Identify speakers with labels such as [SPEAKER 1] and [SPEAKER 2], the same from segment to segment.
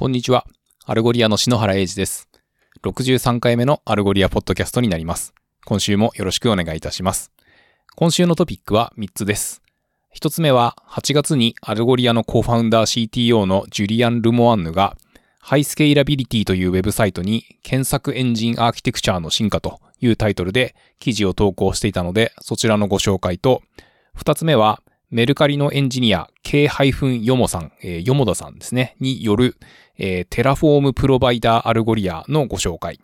[SPEAKER 1] こんにちは。 Algolia の篠原英二です。63回目の Algolia ポッドキャストになります。今週もよろしくお願いいたします。今週のトピックは3つです。1つ目は、8月にアルゴリアのコーファウンダー CTO のジュリアン・ルモアンヌが、 High Scalability というウェブサイトに検索エンジンアーキテクチャーの進化というタイトルで記事を投稿していたので、そちらのご紹介と、2つ目は、メルカリのエンジニア K- ヨモさん、えー、ヨモダさんですね、による、えー、 Terraform Provider Algolia のご紹介。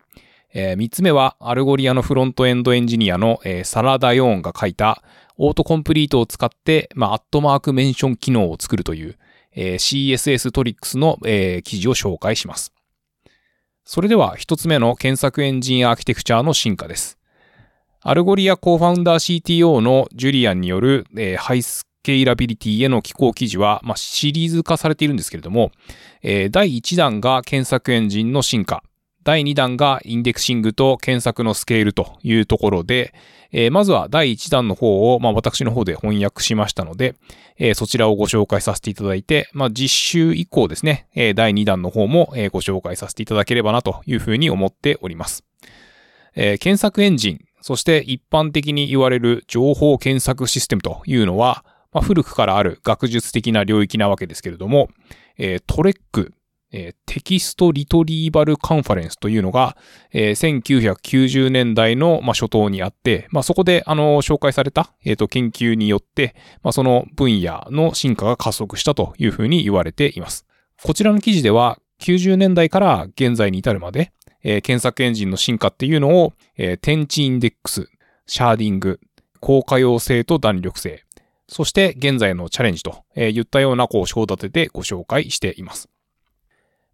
[SPEAKER 1] えー、3つ目は、 Algolia のフロントエンドエンジニアの、えー、 Sarah Dayan が書いた、 Autocomplete を使って、まあ、アットマーク mention 機能を作るという、えー、 CSS-Tricks の、えー、記事を紹介します。それでは、1つ目の検索エンジンアーキテクチャの進化です。Algolia co-founder CTO のジュリアンによる、えー、 High Scalability への寄稿記事は、まあ、シリーズ化されているんですけれども、えー、第1弾が検索エンジンの進化、第2弾がインデクシングと検索のスケールというところで、えー、まずは第1弾の方を、まあ、私の方で翻訳しましたので、えー、そちらをご紹介させていただいて、まあ、次週以降ですね、え、第2弾の方も、え、ご紹介させていただければなというふうに思っております。え、検索エンジン、そして一般的に言われる情報検索システムというのは、まあ、古くからある学術的な領域なわけですけれども、えー、 TREC、えー、 Text Retrieval Conference というのが、えー、1990年代の、まあ、初頭にあって、まあ、そこで、あの、紹介された、えー、と研究によって、まあ、その分野の進化が加速したというふうに言われています。こちらの記事では、90年代から現在に至るまで、えー、検索エンジンの進化っていうのを、えー、転置インデックス、シャーディング、高可用性と弾力性、そして現在のチャレンジと、えー、言ったようなこう章立てでご紹介しています。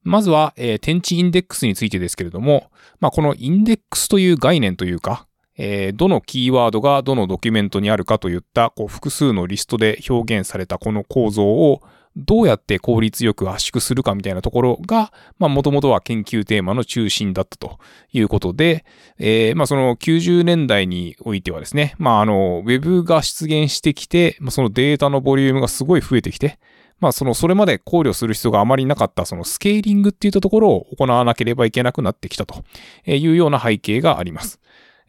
[SPEAKER 1] まずは、えー、転置インデックスについてですけれども、まあ、このインデックスという概念というか、えー、どのキーワードがどのドキュメントにあるかといったこう複数のリストで表現されたこの構造をどうやって効率よく圧縮するかみたいなところが、まあ、もともとは研究テーマの中心だったということで、えー、まあ、その90年代においてはですね、まあ、あの、ウェブが出現してきて、まあ、そのデータのボリュームがすごい増えてきて、まあ、その、それまで考慮する必要があまりなかった、そのスケーリングっていったところを行わなければいけなくなってきたというような背景があります。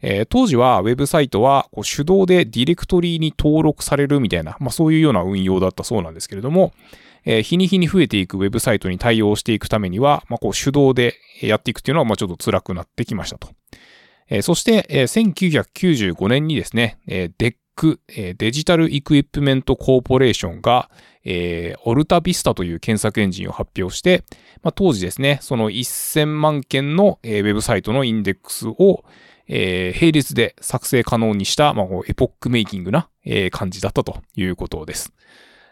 [SPEAKER 1] えー、当時はウェブサイトはこう手動でディレクトリーに登録されるみたいな、まあそういうような運用だったそうなんですけれども、えー、日に日に増えていくウェブサイトに対応していくためには、まあこう手動でやっていくっていうのはまあちょっと辛くなってきましたと。えー、そして、えー、1995年にですね、えー、DEC、えー、デジタルイクイプメントコーポレーションが、えー、オルタビスタという検索エンジンを発表して、まあ、当時ですね、その1000万件の、えー、ウェブサイトのインデックスを、えー、並列で作成可能にした、まあ、エポックメイキングな、えー、感じだったということです。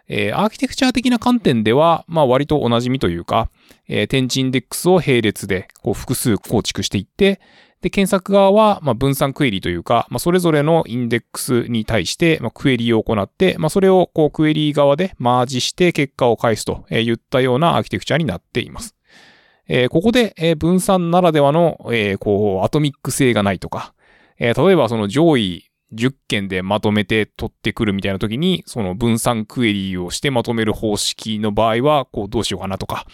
[SPEAKER 1] えー、アーキテクチャ的な観点では、まあ割とお馴染みというか、えー、天地インデックスを並列でこう複数構築していって、で、検索側は、まあ、分散クエリというか、まあ、それぞれのインデックスに対して、まあ、クエリを行って、まあ、それを、こう、クエリ側でマージして結果を返すといったようなアーキテクチャになっています。えー、ここで、えー、分散ならではの、えー、こう、アトミック性がないとか、えー、例えばその上位10件でまとめて取ってくるみたいな時に、その分散クエリーをしてまとめる方式の場合は、こうどうしようかなとか、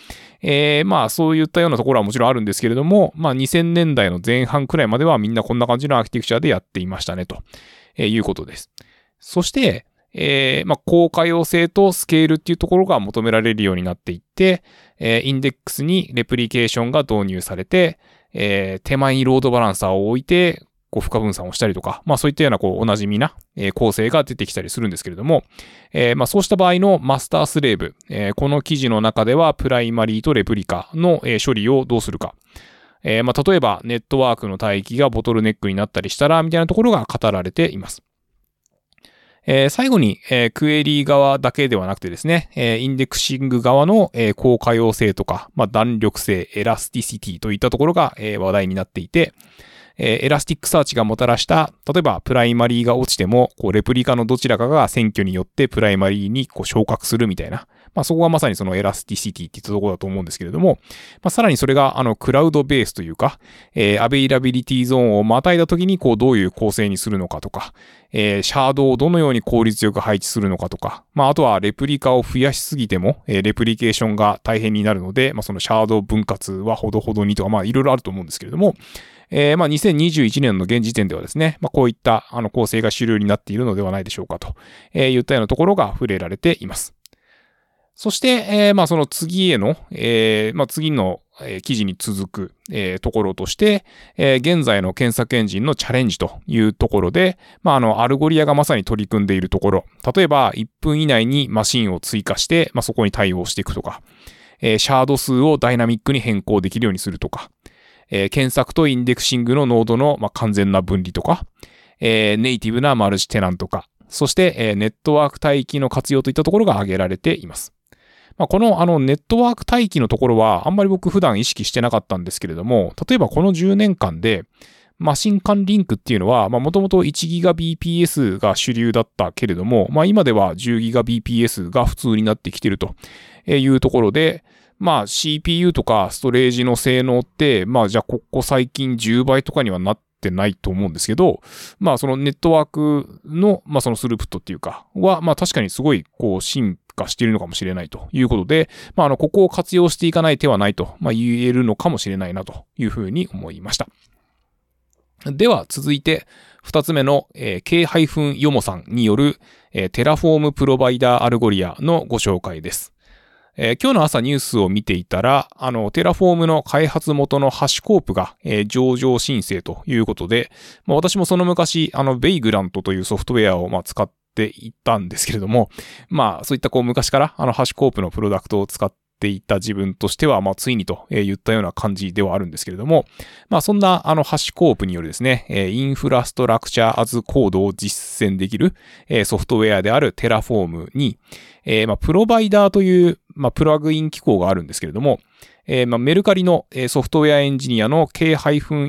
[SPEAKER 1] えー、まあそういったようなところはもちろんあるんですけれども、まあ2000年代の前半くらいまではみんなこんな感じのアーキテクチャでやっていましたね、ということです。そして、えー、まあ高可用性とスケールっていうところが求められるようになっていって、えー、インデックスにレプリケーションが導入されて、えー、手前にロードバランサーを置いて、こう、負荷分散をしたりとか、まあそういったような、こう、お馴染みな、えー、構成が出てきたりするんですけれども、えー、まあそうした場合のマスタースレーブ、えー、この記事の中では、プライマリーとレプリカの、えー、処理をどうするか。えー、まあ例えば、ネットワークの帯域がボトルネックになったりしたら、みたいなところが語られています。えー、最後に、えー、クエリー側だけではなくてですね、えー、インデクシング側の、えー、高可用性とか、まあ、弾力性、 elasticity といったところが、えー、話題になっていて、えー、 Elasticsearch がもたらした、例えばプライマリーが落ちても、こう、レプリカのどちらかが選挙によってプライマリーにこう昇格するみたいな。まあ、そこがまさにその elasticity って言ったところだと思うんですけれども、まあ、さらにそれが、あの、クラウドベースというか、えー、 availability zone をまたいだ時に、こう、どういう構成にするのかとか、えー、シャードをどのように効率よく配置するのかとか、まあ、あとはレプリカを増やしすぎても、えー、レプリケーションが大変になるので、まあ、そのシャード分割はほどほどにとか、まあ、いろいろあると思うんですけれども、えー、まあ、2021年の現時点ではですね、まあ、こういったあの構成が主流になっているのではないでしょうかと、えー、言ったようなところが触れられています。そして、えー、まあ、その次への、えー、まあ、次の、記事に続く、えー、ところとして、えー、現在の検索エンジンのチャレンジというところで、まあ、あの、 Algolia がまさに取り組んでいるところ、例えば1分以内にマシンを追加して、まあ、そこに対応していくとか、えー、シャード数をダイナミックに変更できるようにするとか、えー、検索とインデクシングのノードの、まあ、完全な分離とか、えー、ネイティブなマルチテナント化、そして、えー、ネットワーク帯域の活用といったところが挙げられています。まあ、このあのネットワーク帯域のところはあんまり僕普段意識してなかったんですけれども、例えばこの10年間でマシン間リンクっていうのは、もともと 1GBps が主流だったけれども、まあ、今では 10GBps が普通になってきてるというところで、まあ CPU とかストレージの性能って、まあじゃあここ最近10倍とかにはなってないと思うんですけど、まあそのネットワークの、まあそのスループットっていうか、は、まあ確かにすごいこう進化しているのかもしれないということで、まああの、ここを活用していかない手はないと、まあ言えるのかもしれないなというふうに思いました。では続いて、二つ目の、えー、K- ヨモさんによる、えー、 Terraform Provider Algolia のご紹介です。えー、今日の朝ニュースを見ていたら、あの、 Terraform の開発元の HashiCorp が、えー、上場申請ということで、まあ、私もその昔、あの、 Vagrant というソフトウェアを、まあ、使っていたんですけれども、まあ、そういったこう昔から、あの、 HashiCorp のプロダクトを使っていた自分としては、まあ、ついにと言ったような感じではあるんですけれども、まあ、そんな、あの、 HashiCorp によるですね、 Infrastructure as Code を実践できるソフトウェアである Terraform に、まあ、プロバイダーという、まあ、プラグイン機構があるんですけれども、えー、まあ、メルカリのソフトウェアエンジニアの K-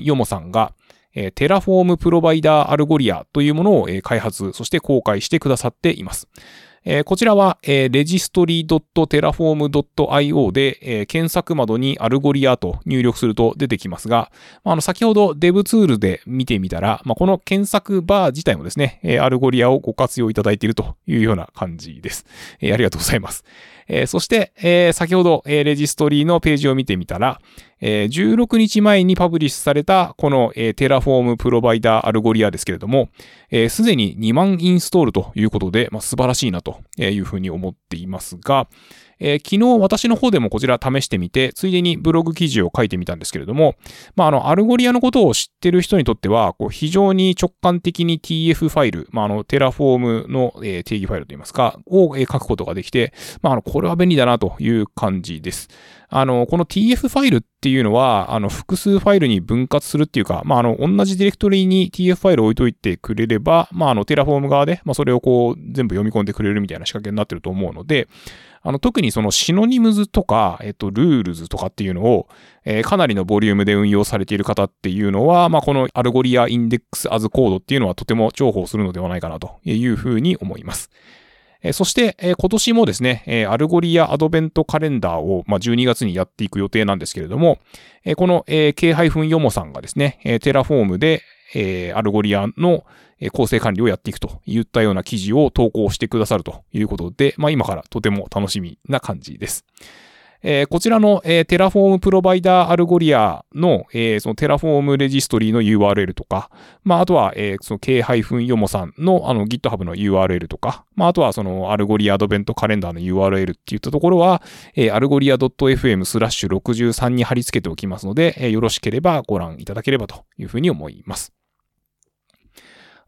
[SPEAKER 1] ヨモさんが、え Terraform Provider Algolia というものを、え開発、そして公開してくださっています。えー、こちらは、えー、registry.terraform.io で、えー、検索窓に Algolia と入力すると出てきますが、まあの、先ほど Dev ツールで見てみたら、まあ、この検索バー自体もですね、えー、 Algolia をご活用いただいているというような感じです。えー、ありがとうございます。えー、そして、えー、先ほど、えー、レジストリーのページを見てみたら、えー、16日前にパブリッシュされたこの、えー、 Terraform Provider Algolia ですけれども、す、えー、で、に2万インストールということで、まあ、素晴らしいなというふうに思っていますが、えー、昨日私の方でもこちら試してみて、ついでにブログ記事を書いてみたんですけれども、まあ、あの、 Algolia のことを知ってる人にとっては、こう非常に直感的に TF ファイル、まあ、あの、 Terraform の、えー、定義ファイルといいますか、を、えー、書くことができて、まあ、あの、これは便利だなという感じです。あの、この TF ファイルっていうのは、あの、複数ファイルに分割するっていうか、まあ、あの、同じディレクトリに TF ファイルを置いといてくれれば、まあ、あの、 Terraform 側で、まあ、それをこう、全部読み込んでくれるみたいな仕掛けになってると思うので、あの、特にその synonyms とか、えっと、 rules とかっていうのを、えー、かなりのボリュームで運用されている方っていうのは、まあ、この Algolia Index as Code っていうのはとても重宝するのではないかなというふうに思います。えそして、え今年もですね、え Algolia アドベントカレンダーを、ま12月にやっていく予定なんですけれども、えこの、え K- ヨモさんがですね、え Terraform で、え Algolia の構成管理をやっていくといったような記事を投稿してくださるということで、まあ今からとても楽しみな感じです。えー、こちらの、えー、 Terraform Provider Algolia の、えー、その Terraform Registry の URL とか、まあ、あとは、えー、その K- ヨモさんのあの GitHub の URL とか、まあ、あとはその Algolia アドベントカレンダーの URL っていったところは、えー、 Algolia .fm スラッシュ63に貼り付けておきますので、えー、よろしければご覧いただければというふうに思います。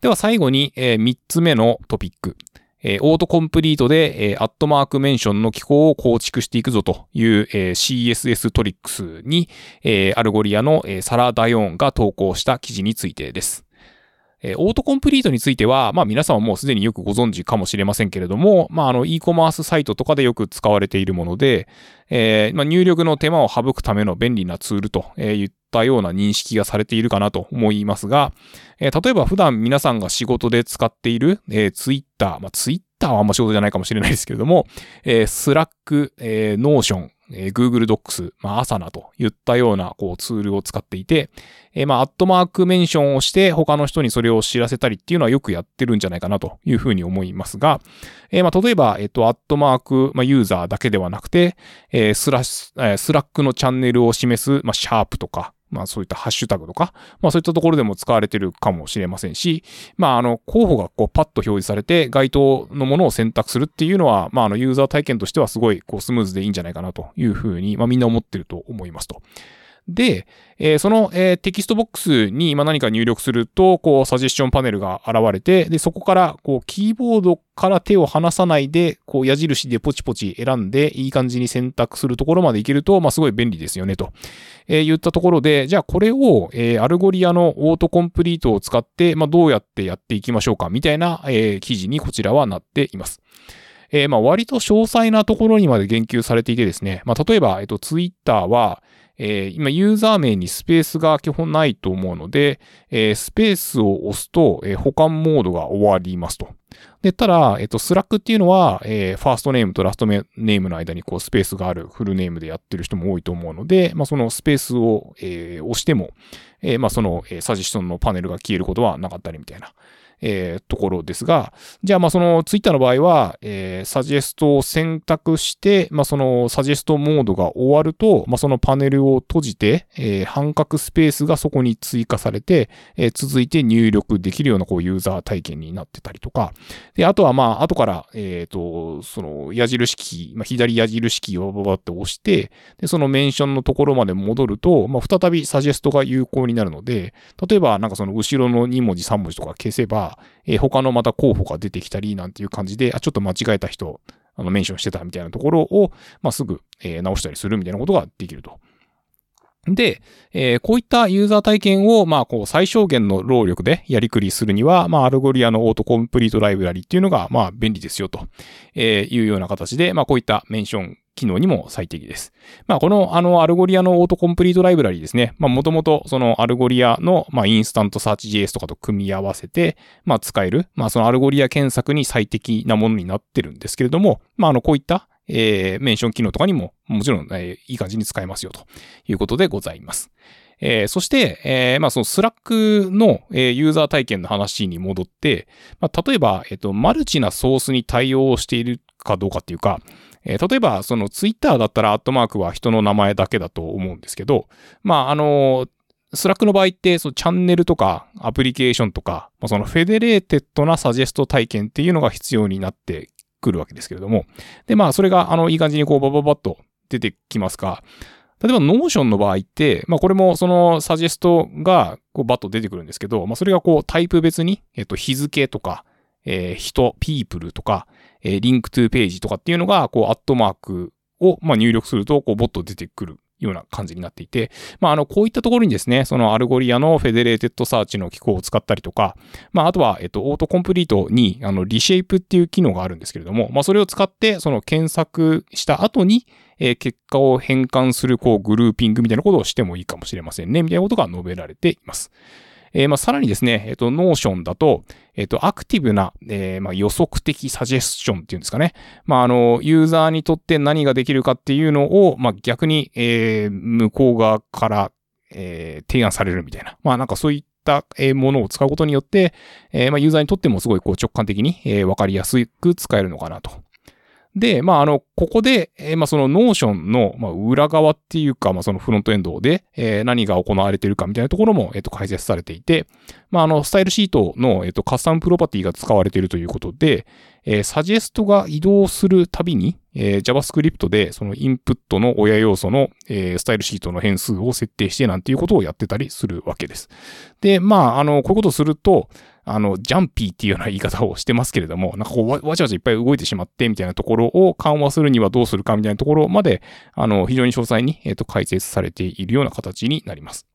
[SPEAKER 1] では最後に、え、3つ目のトピック。え、オートコンプリートで、え、アットマークメンションの機構を構築していくぞという、え、CSS トリックスに、え、 Algolia の、え、 Sarah Dayan が投稿した記事についてです。えー、オートコンプリートについては、まあ皆さんはもうすでによくご存知かもしれませんけれども、まああの e コマースサイトとかでよく使われているもので、えー、まあ、入力の手間を省くための便利なツールといったような認識がされているかなと思いますが、えー、例えば普段皆さんが仕事で使っている、えー、Twitter、まあ Twitter はあんま仕事じゃないかもしれないですけれども、えー、Slack、えー、Notion、えー、Google Docs、まあ、Asana といったようなこうツールを使っていて、えー、まあ、アットマークメンションをして他の人にそれを知らせたりっていうのはよくやってるんじゃないかなというふうに思いますが、えー、まあ、例えば、えっ、と、アットマーク、まあ、ユーザーだけではなくて、えー、スラス、えー、 Slack のチャンネルを示す、まあ、シャープとか、まあそういったハッシュタグとか、まあそういったところでも使われてるかもしれませんし、まああの候補がこうパッと表示されて該当のものを選択するっていうのは、まああのユーザー体験としてはすごいこうスムーズでいいんじゃないかなというふうに、まあみんな思ってると思いますと。で、えー、その、えー、テキストボックスに今何か入力すると、こう、サジェスションパネルが現れて、で、そこから、こう、キーボードから手を離さないで、こう、矢印でポチポチ選んで、いい感じに選択するところまでいけると、まあ、すごい便利ですよね、と、えー、言ったところで、じゃあ、これを、えー、 Algolia のオートコンプリートを使って、まあ、どうやってやっていきましょうか、みたいな、えー、記事にこちらはなっています。えー、まあ、割と詳細なところにまで言及されていてですね、まあ、例えば、えっと、ツイッターは、えー、今ユーザー名にスペースが基本ないと思うので、えー、スペースを押すと、えー、補完モードが終わりますと。で、ただ、えっと、 Slack っていうのは、えー、ファーストネームとラストネームの間にこうスペースがあるフルネームでやってる人も多いと思うので、まあ、そのスペースを、えー、押しても、えー、まあ、その、えー、サジェスションのパネルが消えることはなかったりみたいな。えー、ところですが、じゃあまあそのツイッターの場合は、えー、サジェストを選択して、まあそのサジェストモードが終わると、まあそのパネルを閉じて、えー、半角スペースがそこに追加されて、えー、続いて入力できるようなこうユーザー体験になってたりとか、で、あとはまあ後から、えっ、ー、と、その矢印キー、まあ左矢印キーをババって押して、で、そのメンションのところまで戻ると、まあ再びサジェストが有効になるので、例えばなんかその後ろの2文字3文字とか消せば、えー、他のまた候補が出てきたりなんていう感じで、あ、ちょっと間違えた人、あの、メンションしてたみたいなところを、まあ、すぐ、えー、直したりするみたいなことができると。で、えー、こういったユーザー体験を、まあ、こう、最小限の労力でやりくりするには、まあ、 Algolia のオートコンプリートライブラリっていうのが、まあ、便利ですよ、というような形で、まあ、こういったメンション機能にも最適です。まあ、この、あの、 Algolia のオートコンプリートライブラリですね。まあ、もともと、そのアルゴリアの、まあ、インスタントサーチ JS とかと組み合わせて、まあ、使える、まあ、その Algolia 検索に最適なものになってるんですけれども、まあ、あの、こういった、えー、メンション機能とかにも、もちろん、えー、いい感じに使えますよ、ということでございます。えー、そして、えー、まあ、その Slack の、えー、ユーザー体験の話に戻って、まあ、例えば、えっ、と、マルチなソースに対応しているかどうかっていうか、えー、例えば、そのツイッターだったらアットマークは人の名前だけだと思うんですけど、まあ、あの Slack の場合って、そのチャンネルとかアプリケーションとか、まあ、その federated なサジェスト体験っていうのが必要になってくるわけですけれども。で、まあ、それが、あの、いい感じにこう、バババッと出てきますか。例えば、 Notion の場合って、まあ、これもそのサジェストが、こう、バッと出てくるんですけど、まあ、それがこう、タイプ別に、えっと、日付とか、えー、人、 people とか、えー、 link to page とかっていうのが、こう、アットマークを、まあ、入力すると、こう、ボッと出てくるような感じになっていて、まあ、あの、こういったところにですね、その Algolia の federated search の機構を使ったりとか、まあ、あとは、えっと、オートコンプリートに、あの、 reshape っていう機能があるんですけれども、まあ、それを使って、その検索した後に、え、結果を変換する、こう、グルーピングみたいなことをしてもいいかもしれませんね、みたいなことが述べられています。えー、まあ、さらにですね、えっ、ー、と、 Notion だと、えっ、ー、と、アクティブな、えまあ、予測的サジェスションっていうんですかね。まあ、あの、ユーザーにとって何ができるかっていうのを、まあ、逆に、え向こう側から、え提案されるみたいな。まあ、なんかそういったものを使うことによって、えまあ、ユーザーにとってもすごいこう直感的に、えわかりやすく使えるのかなとで、まあ、あの、ここで、えー、まあ、その Notion の、まあ、裏側っていうか、まあ、そのフロントエンドで、えー、何が行われているかみたいなところも、えっ、ー、と、解説されていて、まあ、あの、スタイルシートの、えっ、と、カスタムプロパティが使われているということで、えー、サジェストが移動するたびに、えー、JavaScript でそのインプットの親要素の、えー、スタイルシートの変数を設定してなんていうことをやってたりするわけです。で、まあ、あの、こういうことをすると、あの、 jumpy っていうような言い方をしてますけれども、なんかこうわ、わちゃわちゃいっぱい動いてしまってみたいなところを緩和するにはどうするかみたいなところまで、あの、非常に詳細に、えっ、ー、と、解説されているような形になります。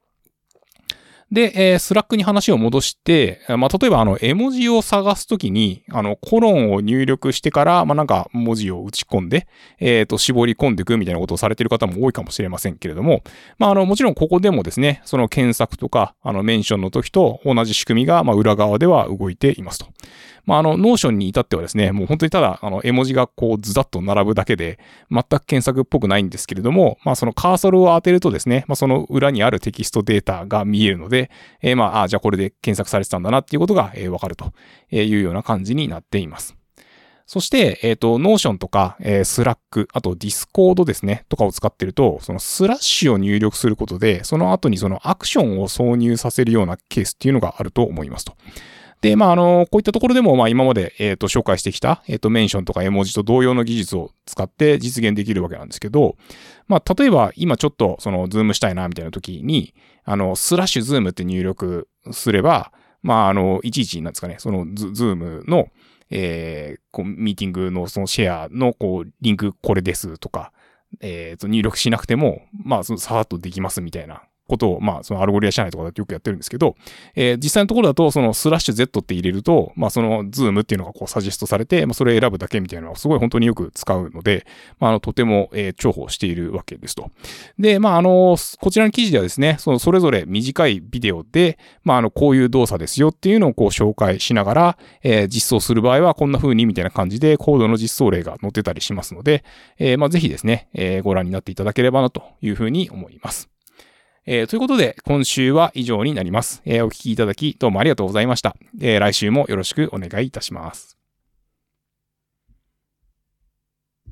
[SPEAKER 1] で、えー、 Slack に話を戻して、まあ、例えばあの、絵文字を探すときに、あの、コロンを入力してから、まあ、なんか文字を打ち込んで、えっ、ー、と、絞り込んでいくみたいなことをされている方も多いかもしれませんけれども、まあ、あの、もちろんここでもですね、その検索とか、あの、メンションの時と同じ仕組みが、まあ、裏側では動いていますと。まあ、あの、 Notion に至ってはですね、もう本当にただ、あの、絵文字がこう、ズザッと並ぶだけで、全く検索っぽくないんですけれども、まあ、そのカーソルを当てるとですね、まあ、その裏にあるテキストデータが見えるので、えー、まあ、あ、じゃあこれで検索されてたんだなっていうことが、えー、わかるというような感じになっています。そして、えっ、ー、と、 Notion とか、えー、 Slack、あと Discord ですね、とかを使ってると、そのスラッシュを入力することで、その後にそのアクションを挿入させるようなケースっていうのがあると思いますと。で、まあ、あの、こういったところでも、まあ、今まで、えっ、ー、と、紹介してきた、えっ、ー、と、メンションとか絵文字と同様の技術を使って実現できるわけなんですけど、まあ、例えば、今ちょっと、その、 Zoom したいな、みたいな時に、あの、スラッシュ Zoom って入力すれば、まあ、あの、いちいち、なんですかね、そのズ、 Zoom の、えー、こう、ミーティングのそのシェアの、こう、リンクこれですとか、えっ、ー、と、入力しなくても、まあ、その、さーっとできますみたいなことを、まあ、その Algolia 社内とかだとよくやってるんですけど、えー、実際のところだと、そのスラッシュ Z って入れると、まあ、その Zoom っていうのがこうサジェストされて、まあ、それ選ぶだけみたいなのはすごい本当によく使うので、まあ、あの、とても、えー、重宝しているわけですと。で、まあ、あの、こちらの記事ではですね、そのそれぞれ短いビデオで、まあ、あの、こういう動作ですよっていうのをこう紹介しながら、えー、実装する場合はこんな風にみたいな感じでコードの実装例が載ってたりしますので、えー、まあ、ぜひですね、えー、ご覧になっていただければなというふうに思います。えー、ということで、今週は以上になります。えー、お聴きいただき、どうもありがとうございました。えー、来週もよろしくお願いいたします。